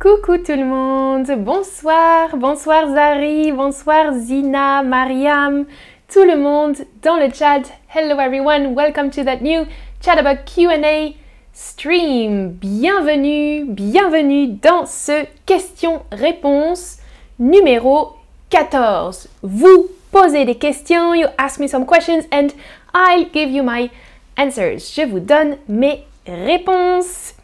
Coucou tout le monde, bonsoir, bonsoir Zari, bonsoir Zina, Mariam, tout le monde dans le chat. Hello everyone, welcome to that new Chatterbug Q&A stream. Bienvenue, bienvenue dans ce question-réponse numéro 14. Vous posez des questions, you ask me some questions and I'll give you my answers. Je vous donne mes réponses.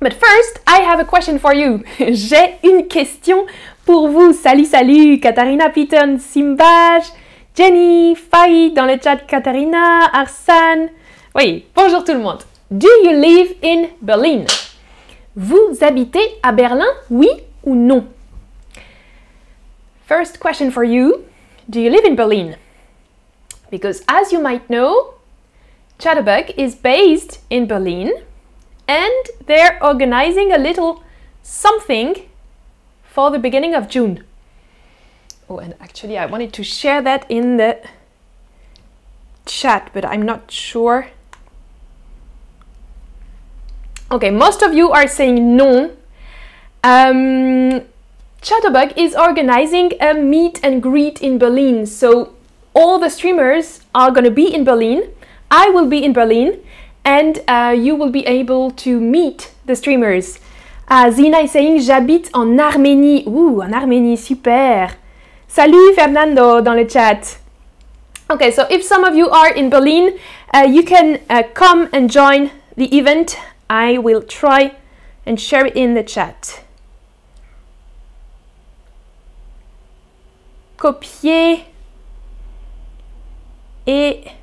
But first, I have a question for you. J'ai une question pour vous. Salut, salut, Katharina Piton, Simbaj, Jenny, Faye dans le chat, Katharina, Arsane. Oui, bonjour tout le monde. Do you live in Berlin? Vous habitez à Berlin, oui ou non? First question for you. Do you live in Berlin? Because as you might know, Chatterbug is based in Berlin and they're organizing a little something for the beginning of June. Oh, and actually, I wanted to share that in the chat, but I'm not sure. Okay, most of you are saying no. Um, Chatterbug is organizing a meet and greet in Berlin, so all the streamers are going to be in Berlin. I will be in Berlin, and uh, you will be able to meet the streamers. Uh, Zina is saying j'habite en Arménie. Ouh, en Arménie, super. Salut Fernando dans le chat. Okay, so if some of you are in Berlin, uh, you can uh, come and join the event. I will try and share it in the chat. Copier et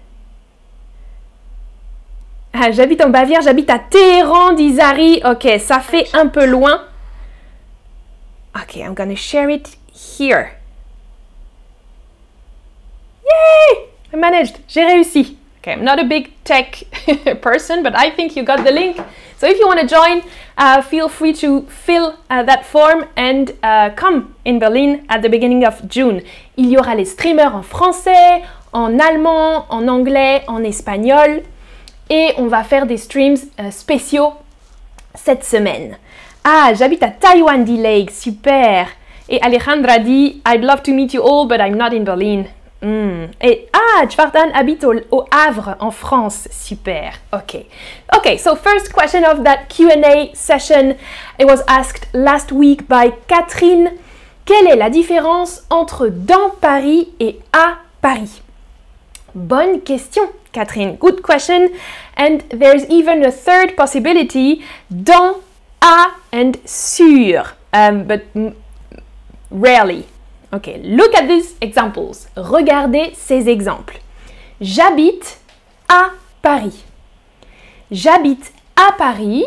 ah, j'habite en Bavière, j'habite à Téhéran, dit. Ok, ça fait un peu loin. Ok, I'm gonna share it here. Yay! I managed. J'ai réussi. Okay, I'm not a big tech person, but I think you got the link. So if you want to join, uh, feel free to fill uh, that form and uh, come in Berlin at the beginning of June. Il y aura les streamers en français, en allemand, en anglais, en espagnol et on va faire des streams euh, spéciaux cette semaine. Ah, j'habite à Taïwan, dit Lake, super. Et Alejandra dit I'd love to meet you all, but I'm not in Berlin. Hmm. Et ah, Jvardan habite au, au, Havre en France, super. Ok. Ok, so first question of that Q&A session, it was asked last week by Catherine. Quelle est la différence entre dans Paris et à Paris? Bonne question, Catherine. Good question. And there's even a third possibility dans, à, and sur. Um, but rarely. Okay, look at these examples. Regardez ces exemples. J'habite à Paris. J'habite à Paris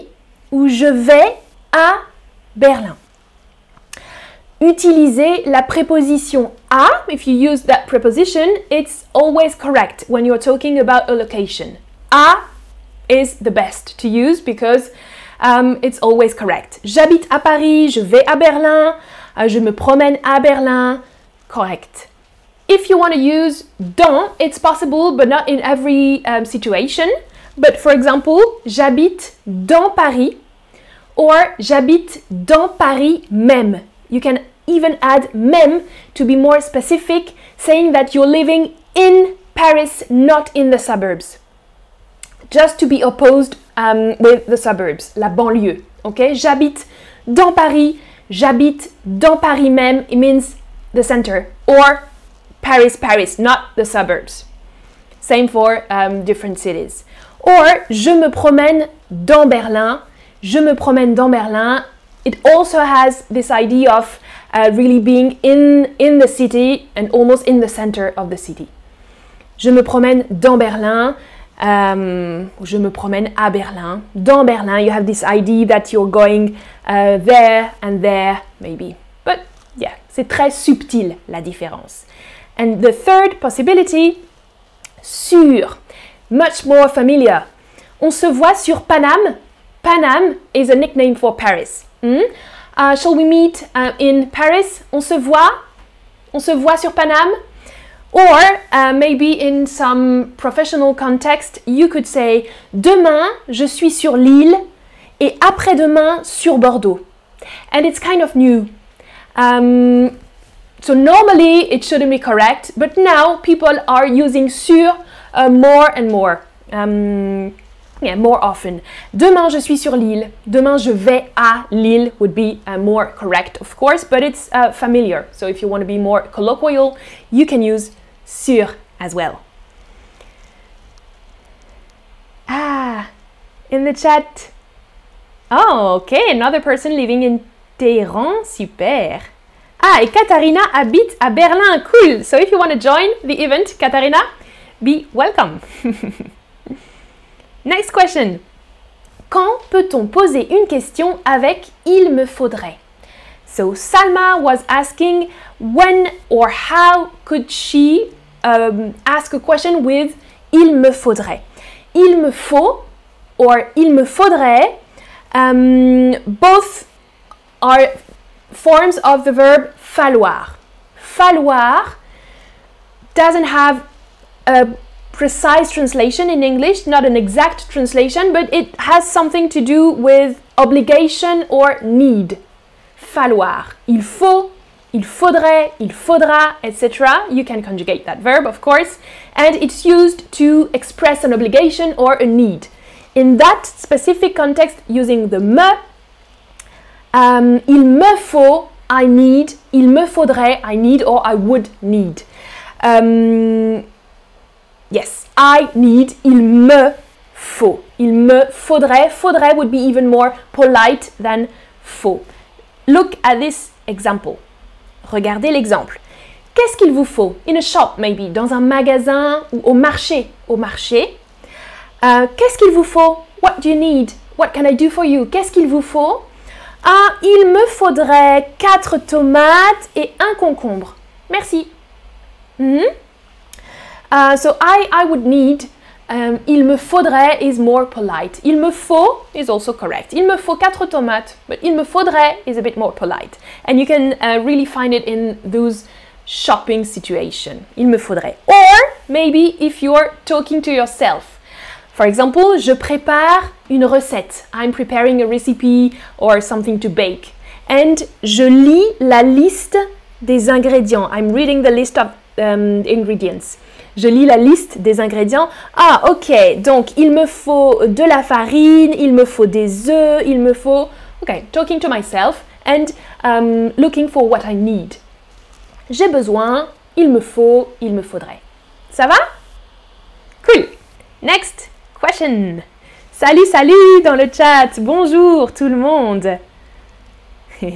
ou je vais à Berlin? Utilisez la préposition à. If you use that preposition, it's always correct when you're talking about a location. À is the best to use because um, it's always correct. J'habite à Paris, je vais à Berlin, uh, je me promène à Berlin. Correct. If you want to use dans, it's possible, but not in every um, situation. But for example, j'habite dans Paris or j'habite dans Paris même. You can even add même to be more specific, saying that you're living in Paris, not in the suburbs. Just to be opposed um, with the suburbs, la banlieue. Okay? J'habite dans Paris, j'habite dans Paris même, it means the center. Or Paris, Paris, not the suburbs. Same for um, different cities. Or, je me promène dans Berlin, je me promène dans Berlin. It also has this idea of uh, really being in, in the city and almost in the center of the city. Je me promène dans Berlin. Um, je me promène à Berlin. Dans Berlin, you have this idea that you're going uh, there and there, maybe. But yeah, c'est très subtil la différence. And the third possibility, sur, much more familiar. On se voit sur Paname. Paname is a nickname for Paris. Hmm? Uh, shall we meet uh, in Paris? On se voit? On se voit sur Paname? Or uh, maybe in some professional context, you could say Demain, je suis sur l'île et après-demain sur Bordeaux. and it's kind of new. Um, so normally it shouldn't be correct, but now people are using sur uh, more and more. Um, yeah, more often. Demain, je suis sur l'île. Demain, je vais à l'île would be uh, more correct, of course, but it's uh, familiar. So if you want to be more colloquial, you can use sur as well. Ah, in the chat. Oh, okay, another person living in Téhéran. Super. Ah, et Katharina habite à Berlin. Cool. So if you want to join the event, Katharina, be welcome. Next question. Quand peut-on poser une question avec il me faudrait? So Salma was asking when or how could she um, ask a question with il me faudrait? Il me faut or il me faudrait um, both are forms of the verb falloir. Falloir doesn't have a precise translation in English, not an exact translation, but it has something to do with obligation or need. Falloir. Il faut, il faudrait, il faudra, etc. You can conjugate that verb, of course, and it's used to express an obligation or a need. In that specific context, using the me, um, il me faut, I need, il me faudrait, I need, or I would need. Um, yes, I need, il me faut. Il me faudrait, faudrait would be even more polite than faut. Look at this example. Regardez l'exemple. Qu'est-ce qu'il vous faut? In a shop, maybe, dans un magasin ou au marché. Au marché. Euh, Qu'est-ce qu'il vous faut? What do you need? What can I do for you? Qu'est-ce qu'il vous faut? Ah, il me faudrait 4 tomates et un concombre. Merci. Mhm. Uh, so I, I would need, um, il me faudrait is more polite. Il me faut is also correct. Il me faut quatre tomates, but il me faudrait is a bit more polite. And you can uh, really find it in those shopping situation. Il me faudrait. Or maybe if you're talking to yourself. For example, je prépare une recette. I'm preparing a recipe or something to bake. And je lis la liste des ingrédients. I'm reading the list of um, ingredients. Je lis la liste des ingrédients. Ah, ok. Donc, il me faut de la farine, il me faut des œufs, il me faut. Ok, talking to myself and um, looking for what I need. J'ai besoin, il me faut, il me faudrait. Ça va? Cool. Next question. Salut, salut dans le chat. Bonjour tout le monde.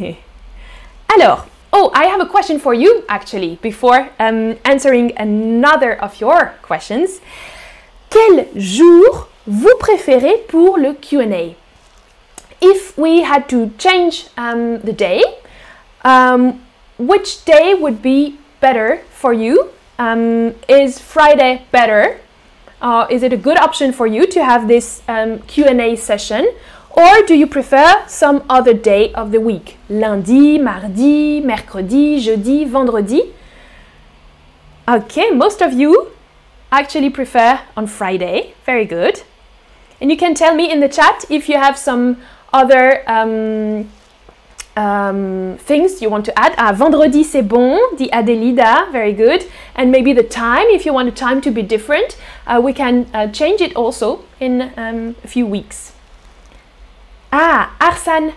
Alors, oh, I have a question for you actually before um, answering another of your questions. Quel jour vous préférez pour le Q&A? If we had to change um, the day, um, which day would be better for you? Um, is Friday better? Uh, is it a good option for you to have this um, Q&A session? Or do you prefer some other day of the week? Lundi, mardi, mercredi, jeudi, vendredi? Okay, most of you actually prefer on Friday. Very good. And you can tell me in the chat if you have some other um, um, things you want to add. Ah, vendredi c'est bon, dit Adelida, very good. And maybe the time, if you want the time to be different, uh, we can uh, change it also in um, a few weeks. Ah, Arsan.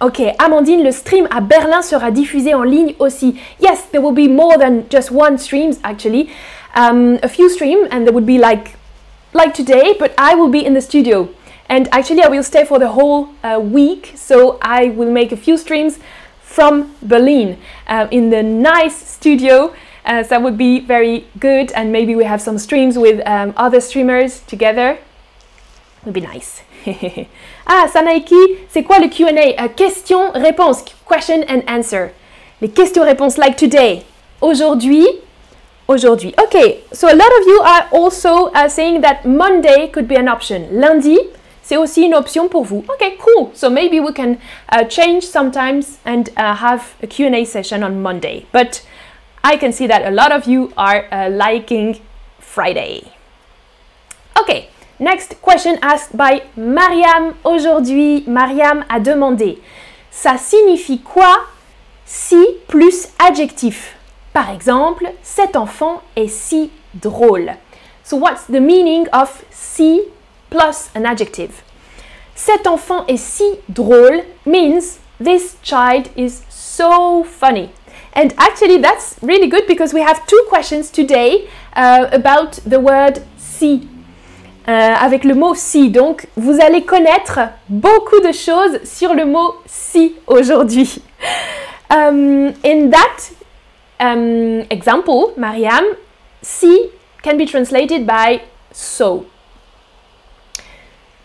Ok, Amandine, le stream à Berlin sera diffusé en ligne aussi. Yes, there will be more than just one streams actually. Um, a few stream and there would be like like today, but I will be in the studio. And actually, I will stay for the whole uh, week, so I will make a few streams from Berlin uh, in the nice studio. Uh, so that would be very good, and maybe we have some streams with um, other streamers together. Would be nice. ah, Sanaiki, c'est quoi le Q&A? Uh, question, réponse, question and answer. Les questions-réponses like today. Aujourd'hui, aujourd'hui. Okay, so a lot of you are also uh, saying that Monday could be an option. Lundi, c'est aussi une option pour vous. Okay, cool. So maybe we can uh, change sometimes and uh, have a Q&A session on Monday. But I can see that a lot of you are uh, liking Friday. Okay, next question asked by Mariam aujourd'hui. Mariam a demandé ça signifie quoi si plus adjectif Par exemple, cet enfant est si drôle. So what's the meaning of si plus an adjective? Cet enfant est si drôle means this child is so funny. And actually, that's really good because we have two questions today uh, about the word si. Euh, avec le mot si. Donc, vous allez connaître beaucoup de choses sur le mot si aujourd'hui. Um, in that um, example, Mariam, si can be translated by so.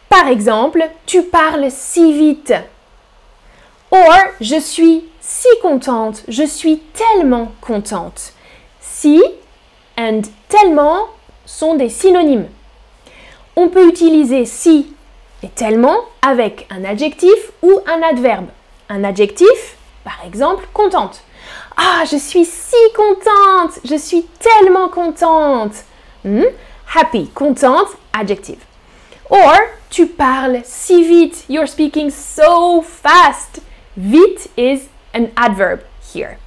Par exemple, tu parles si vite. Or, je suis si contente, je suis tellement contente. Si and tellement sont des synonymes. On peut utiliser si et tellement avec un adjectif ou un adverbe. Un adjectif, par exemple, contente. Ah, je suis si contente, je suis tellement contente. Hmm? Happy, contente, adjective. Or, tu parles si vite, you're speaking so fast. Vite is an adverb here.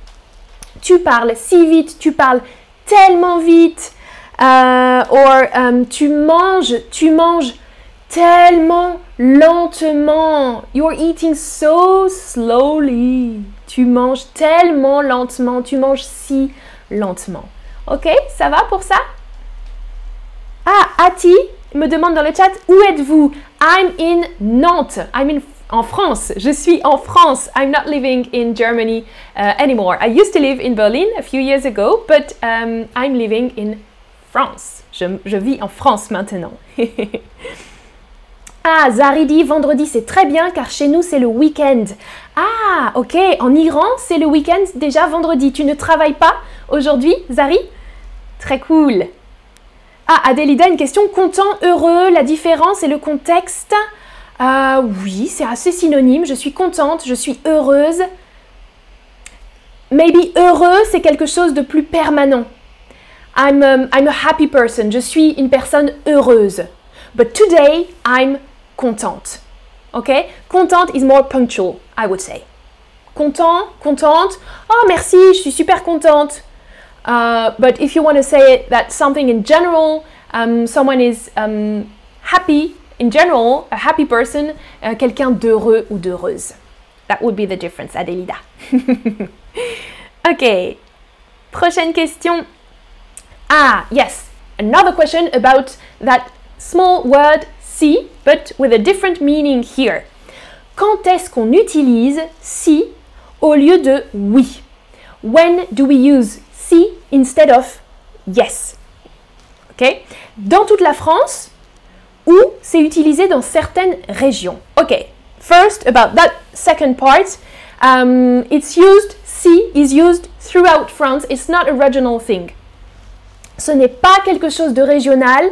Tu parles si vite, tu parles tellement vite. Uh, or um, tu manges, tu manges tellement lentement. You're eating so slowly. Tu manges tellement lentement. Tu manges si lentement. Ok, ça va pour ça? Ah, Ati me demande dans le chat où êtes-vous? I'm in Nantes. I'm in en France. Je suis en France. I'm not living in Germany uh, anymore. I used to live in Berlin a few years ago, but um, I'm living in France. Je, vis en France maintenant. ah, Zari dit vendredi c'est très bien car chez nous c'est le week-end. Ah, ok. En Iran c'est le week-end déjà vendredi. Tu ne travailles pas aujourd'hui, Zari? Très cool. Ah, Adélida, une question. Content, heureux, la différence et le contexte? Ah Oui, c'est assez synonyme. Je suis contente, je suis heureuse. Maybe heureux, c'est quelque chose de plus permanent. I'm, um, I'm a happy person. Je suis une personne heureuse. But today, I'm contente. Ok? Contente is more punctual, I would say. Content, contente. Oh, merci, je suis super contente. Uh, but if you want to say it, that something in general, um, someone is um, happy in general, a happy person, uh, quelqu'un d'heureux ou d'heureuse. That would be the difference, Adelida. ok. Prochaine question. Ah, yes. Another question about that small word si, but with a different meaning here. Quand est-ce qu'on utilise si au lieu de oui? When do we use si instead of yes. Ok Dans toute la France, ou c'est utilisé dans certaines régions. Ok. First, about that second part, um, it's used, si is used throughout France. It's not a regional thing. Ce n'est pas quelque chose de régional.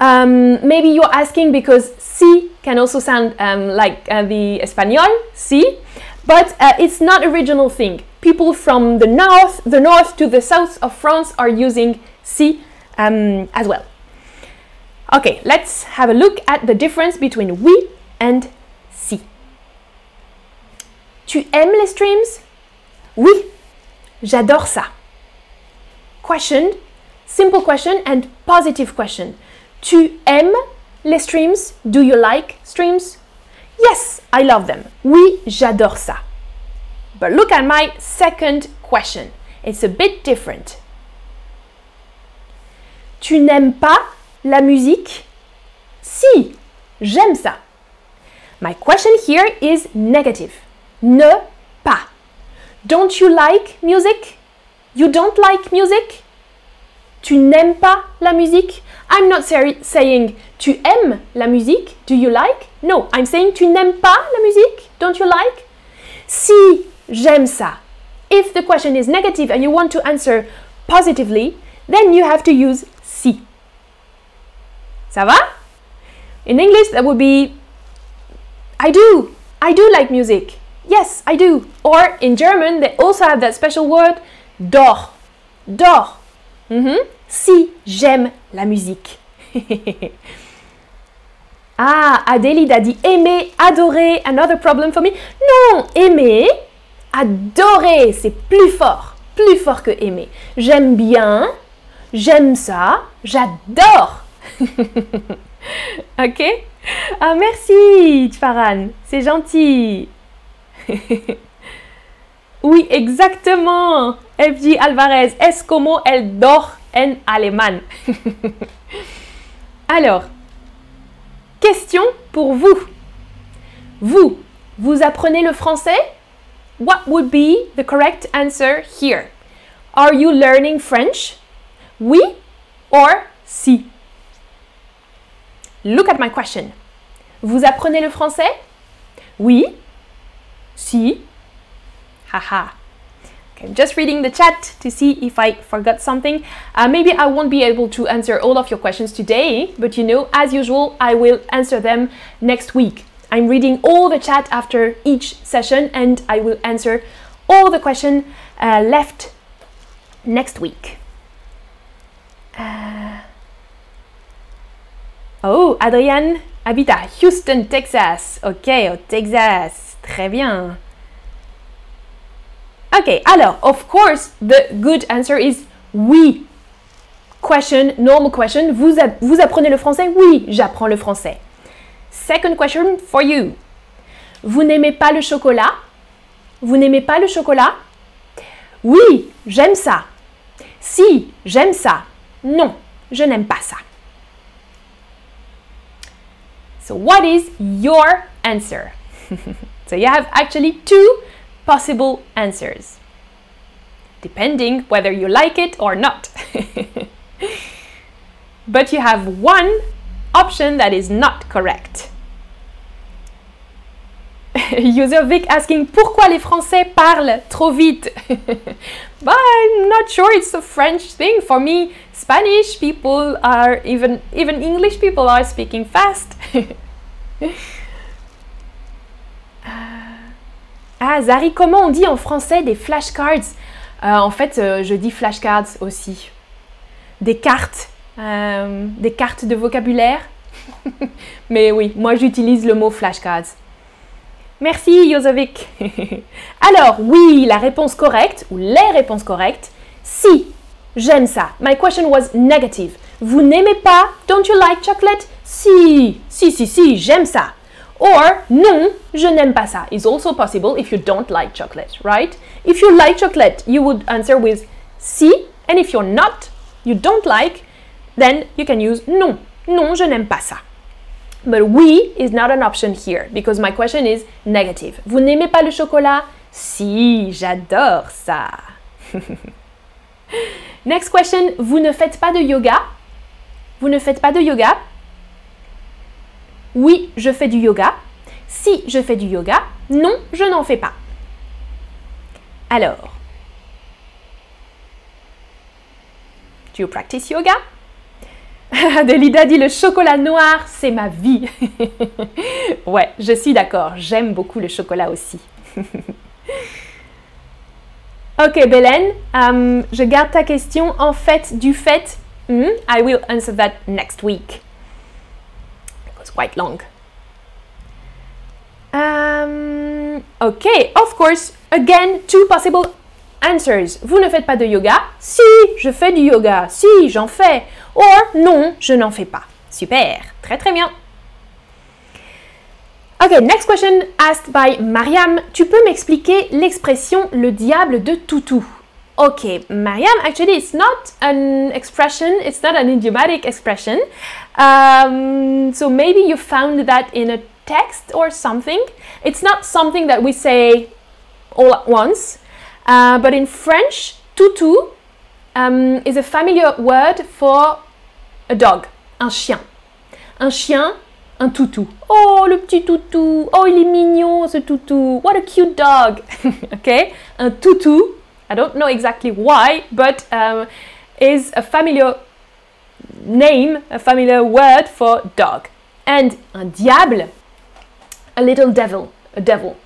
Um, maybe you're asking because si can also sound um, like uh, the Espanol, si, but uh, it's not a regional thing people from the north, the north to the south of France are using si um, as well. Okay, let's have a look at the difference between oui and si. Tu aimes les streams? Oui, j'adore ça. Question, simple question and positive question. Tu aimes les streams? Do you like streams? Yes, I love them. Oui, j'adore ça. But look at my second question. It's a bit different. Tu n'aimes pas la musique? Si, j'aime ça. My question here is negative. Ne pas. Don't you like music? You don't like music? Tu n'aimes pas la musique? I'm not saying tu aimes la musique. Do you like? No, I'm saying tu n'aimes pas la musique. Don't you like? Si j'aime ça. If the question is negative and you want to answer positively, then you have to use si. Ça va? In English, that would be I do. I do like music. Yes, I do. Or in German, they also have that special word doch. Doch. Mm -hmm. Si j'aime la musique. Ah, Adélie a dit aimer, adorer, another problem for me. Non, aimer, adorer, c'est plus fort, plus fort que aimer. J'aime bien, j'aime ça, j'adore. ok? Ah, merci, Tfaran, c'est gentil. oui, exactement. FG Alvarez, es como el dor Alors, question pour vous. Vous, vous apprenez le français? What would be the correct answer here? Are you learning French? Oui or si? Look at my question. Vous apprenez le français? Oui. Si. Haha. I'm just reading the chat to see if I forgot something. Uh, maybe I won't be able to answer all of your questions today, but you know, as usual, I will answer them next week. I'm reading all the chat after each session and I will answer all the questions uh, left next week. Uh, oh, Adrienne habite à Houston, Texas. Ok, au Texas. Très bien. Ok, alors, of course, the good answer is oui. Question, normal question. Vous, vous apprenez le français? Oui, j'apprends le français. Second question for you. Vous n'aimez pas le chocolat? Vous n'aimez pas le chocolat? Oui, j'aime ça. Si, j'aime ça. Non, je n'aime pas ça. So what is your answer? so you have actually two possible answers, depending whether you like it or not. but you have one option that is not correct. User Vic asking pourquoi les Français parlent trop vite. but I'm not sure it's a French thing. For me, Spanish people are even even English people are speaking fast. Ah, Zari, comment on dit en français des flashcards? Euh, En fait, euh, je dis flashcards aussi. Des cartes, euh, des cartes de vocabulaire. Mais oui, moi j'utilise le mot flashcards. Merci, Jozovic. Alors, oui, la réponse correcte, ou les réponses correctes, si, j'aime ça. My question was negative. Vous n'aimez pas? Don't you like chocolate? Si, si, si, si, j'aime ça. Or, non, je n'aime pas ça is also possible if you don't like chocolate, right? If you like chocolate, you would answer with si, and if you're not, you don't like, then you can use non. Non, je n'aime pas ça. But oui is not an option here because my question is negative. Vous n'aimez pas le chocolat? Si, j'adore ça. Next question, vous ne faites pas de yoga? Vous ne faites pas de yoga? Oui, je fais du yoga. Si je fais du yoga, non, je n'en fais pas. Alors, do you practice yoga? Delida dit le chocolat noir, c'est ma vie. ouais, je suis d'accord, j'aime beaucoup le chocolat aussi. ok, Belen, um, je garde ta question en fait du fait. Hmm, I will answer that next week. Quite long. Um, okay, of course, again, two possible answers. Vous ne faites pas de yoga? Si, je fais du yoga. Si, j'en fais. Or, non, je n'en fais pas. Super, très très bien. Okay, next question asked by Mariam. Tu peux m'expliquer l'expression le diable de toutou? Okay, Mariam, actually, it's not an expression, it's not an idiomatic expression. Um, so maybe you found that in a text or something. It's not something that we say all at once, uh, but in French, toutou um, is a familiar word for a dog, un chien. Un chien, un toutou. Oh, le petit toutou. Oh, il est mignon ce toutou. What a cute dog. okay, un toutou I don't know exactly why, but um, is a familiar name, a familiar word for dog. And un diable, a little devil, a devil.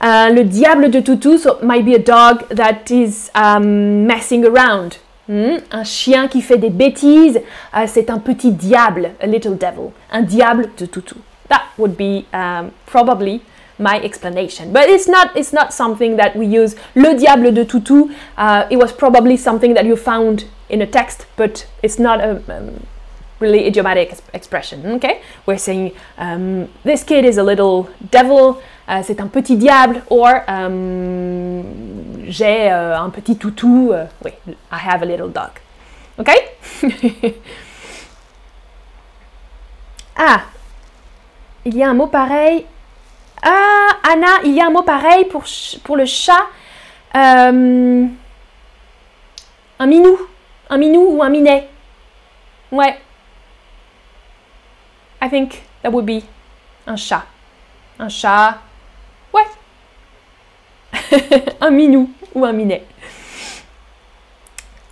Uh, le diable de toutou so might be a dog that is um, messing around, Hmm, Un chien qui fait des bêtises, euh, c'est un petit diable, a little devil. Un diable de toutou. That would be um, probably my explanation. But it's not, it's not something that we use. Le diable de toutou, uh, it was probably something that you found in a text, but it's not a um, really idiomatic ex- expression. Okay, we're saying um, this kid is a little devil. uh, c'est un petit diable. Or um, j'ai euh, un petit toutou. euh, oui, I have a little dog. Okay. ah, il y a un mot pareil. Ah, Anna, il y a un mot pareil pour, le chat. Euh, un minou. Un minou ou un minet. Ouais. I think that would be un chat. Un chat. Ouais. un minou ou un minet.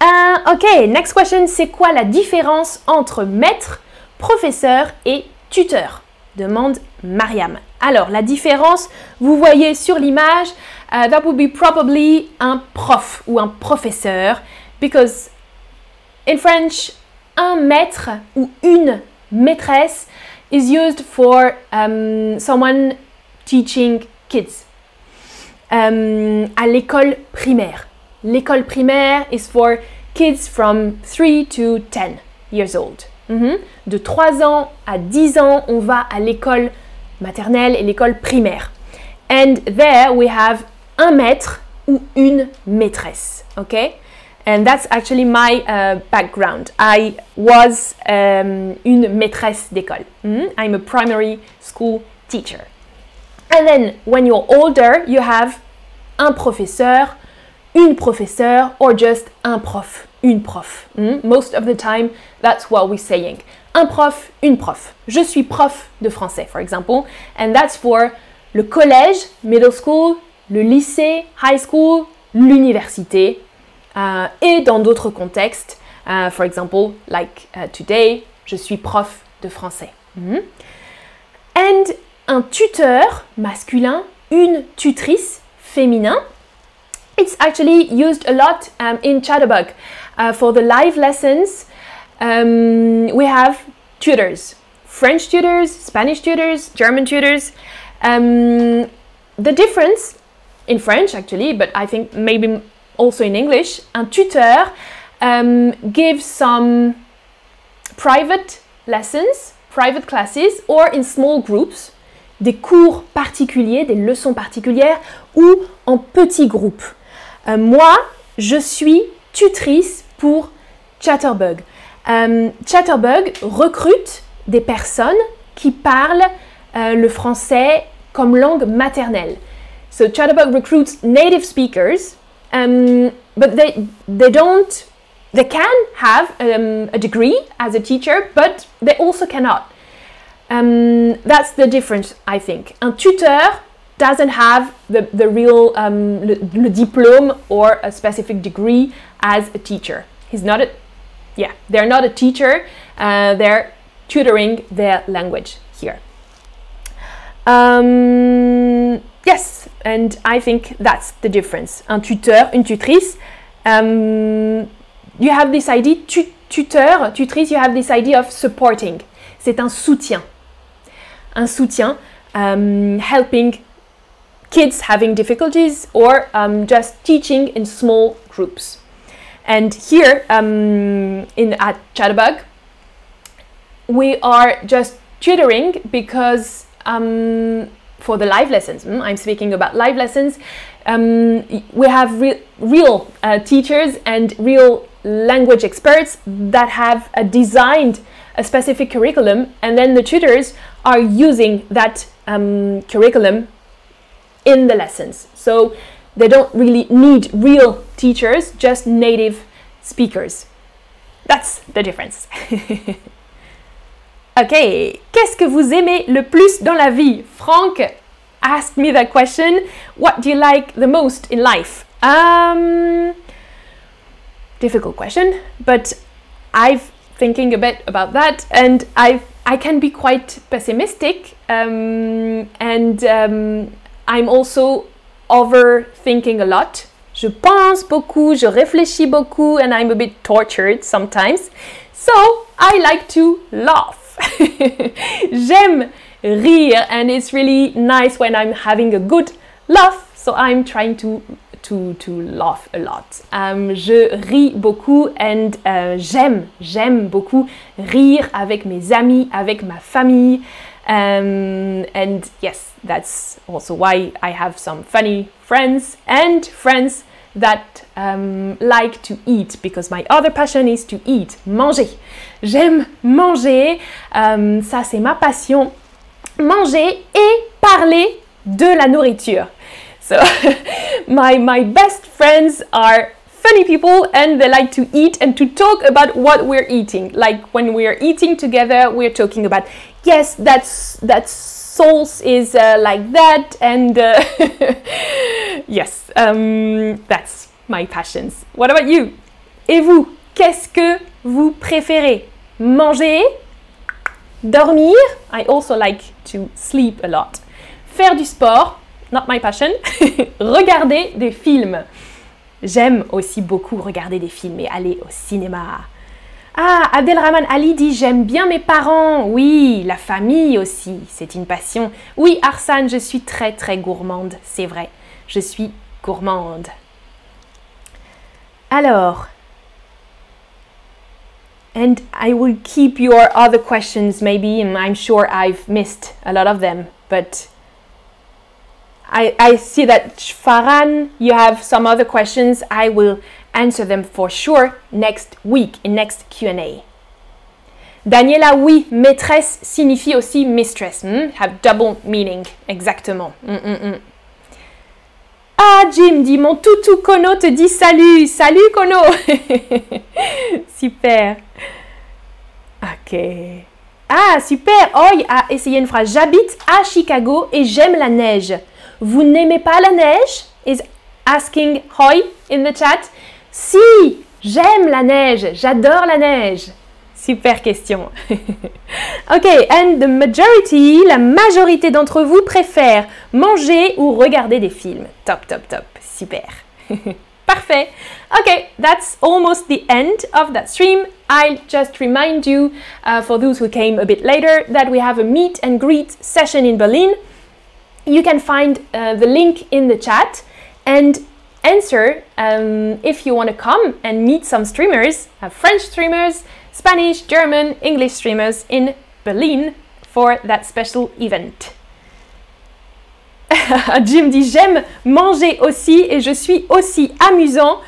Euh, ok, next question. C'est quoi la différence entre maître, professeur et tuteur? Demande Mariam. Alors, la différence, vous voyez sur l'image, uh, that would be probably un prof ou un professeur, because in French, un maître ou une maîtresse is used for um, someone teaching kids. Um, à l'école primaire. L'école primaire is for kids from 3 to 10 years old. Mhm. De 3 ans à 10 ans, on va à l'école maternelle et l'école primaire. And there we have un maître ou une maîtresse. Okay? And that's actually my uh, background. I was um, une maîtresse d'école. Mhm. I'm a primary school teacher. And then when you're older, you have un professeur, une professeure, or just un prof, une prof. Hmm? Most of the time, that's what we're saying. Un prof, une prof. Je suis prof de français, for example. And that's for le collège, middle school, le lycée, high school, l'université, euh, et dans d'autres contextes. Uh, for example, like uh, today, je suis prof de français. Hmm? And un tuteur masculin, une tutrice féminin. It's actually used a lot um, in Chatterbug. Uh, for the live lessons, um, we have tutors French tutors, Spanish tutors, German tutors. Um, the difference in French, actually, but I think maybe also in English, un tuteur um, gives some private lessons, private classes, or in small groups, des cours particuliers, des leçons particulières, ou en petits groupes. Euh, moi, je suis tutrice pour Chatterbug. Euh, Chatterbug recrute des personnes qui parlent euh, le français comme langue maternelle. So Chatterbug recruits native speakers, um, but they they don't they can have um, a degree as a teacher, but they also cannot. Um, that's the difference, I think. Un tuteur doesn't have the, the real um, le, diplôme or a specific degree as a teacher. He's not a, yeah, they're not a teacher. Uh, they're tutoring their language here. Um, yes, and I think that's the difference. Un tuteur, une tutrice. Um, you have this idea, tu, tuteur, tutrice, you have this idea of supporting. C'est un soutien. Un soutien, um, helping kids having difficulties or um, just teaching in small groups. And here um, in at Chatterbug, we are just tutoring because um, for the live lessons, mm, I'm speaking about live lessons, um, we have re- real uh, teachers and real language experts that have uh, designed a specific curriculum, and then the tutors are using that um, curriculum in the lessons. So they don't really need real teachers, just native speakers. That's the difference. ok, qu'est-ce que vous aimez le plus dans la vie? Franck asked me that question. What do you like the most in life? Um, difficult question, but I've thinking a bit about that, and I I can be quite pessimistic, um, and um, I'm also overthinking a lot. Je pense beaucoup, je réfléchis beaucoup, and I'm a bit tortured sometimes. So I like to laugh. J'aime rire, and it's really nice when I'm having a good laugh. So I'm trying to to, to laugh a lot. Um, je ris beaucoup and uh, j'aime, j'aime beaucoup rire avec mes amis, avec ma famille. Um, and yes, that's also why I have some funny friends and friends that um, like to eat because my other passion is to eat, manger. J'aime manger, um, ça c'est ma passion. Manger et parler de la nourriture. So my my best friends are funny people and they like to eat and to talk about what we're eating. Like when we're eating together, we're talking about yes, that's that sauce is uh, like that and uh, yes, um, that's my passions. What about you? Et vous, qu'est-ce que vous préférez? Manger, dormir? I also like to sleep a lot. Faire du sport? Not my passion. regarder des films? J'aime aussi beaucoup regarder des films et aller au cinéma. Ah, Abdelrahman Ali dit J'aime bien mes parents. Oui, la famille aussi, c'est une passion. Oui, Arsane, je suis très très gourmande, c'est vrai. Je suis gourmande. Alors, and I will keep your other questions maybe, I'm sure I've missed a lot of them, but I, I see that Faran, you have some other questions. I will answer them for sure next week in next Q&A. Daniela, oui, maîtresse signifie aussi mistress. Hmm? Have double meaning, exactement. Mm, mm, mm. Ah, Jim dit, mon toutou Kono te dit salut. Salut Kono. super. Ok. Ah, super. Oi a essayé une phrase. J'habite à Chicago et j'aime la neige. Vous n'aimez pas la neige? Is asking Hoy in the chat. Si, j'aime la neige, j'adore la neige. Super question. ok, and the majority, la majorité d'entre vous préfèrent manger ou regarder des films. Top, top, top. Super. Parfait. Okay, that's almost the end of that stream. I'll just remind you, uh, for those who came a bit later, that we have a meet and greet session in Berlin you can find uh, the link in the chat and answer um, if you want to come and meet some streamers, uh, French streamers, Spanish, German, English streamers in Berlin for that special event. Jim dit j'aime manger aussi et je suis aussi amusant,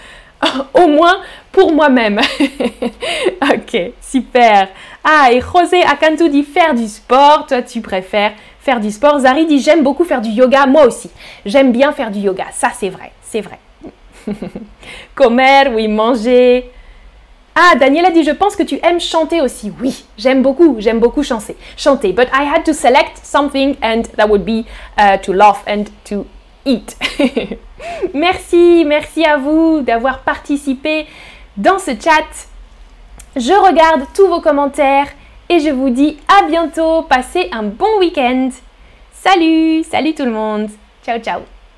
au moins pour moi-même. ok, super. Ah, et José Akanto dit faire du sport, toi tu préfères faire du sport. Zari dit j'aime beaucoup faire du yoga, moi aussi. J'aime bien faire du yoga, ça c'est vrai, c'est vrai. Comer, oui, manger. Ah, Daniela dit je pense que tu aimes chanter aussi. Oui, j'aime beaucoup, j'aime beaucoup chanter. Chanter, but I had to select something and that would be uh, to laugh and to eat. merci, merci à vous d'avoir participé dans ce chat. Je regarde tous vos commentaires et je vous dis à bientôt. Passez un bon week-end. Salut, salut tout le monde. Ciao, ciao.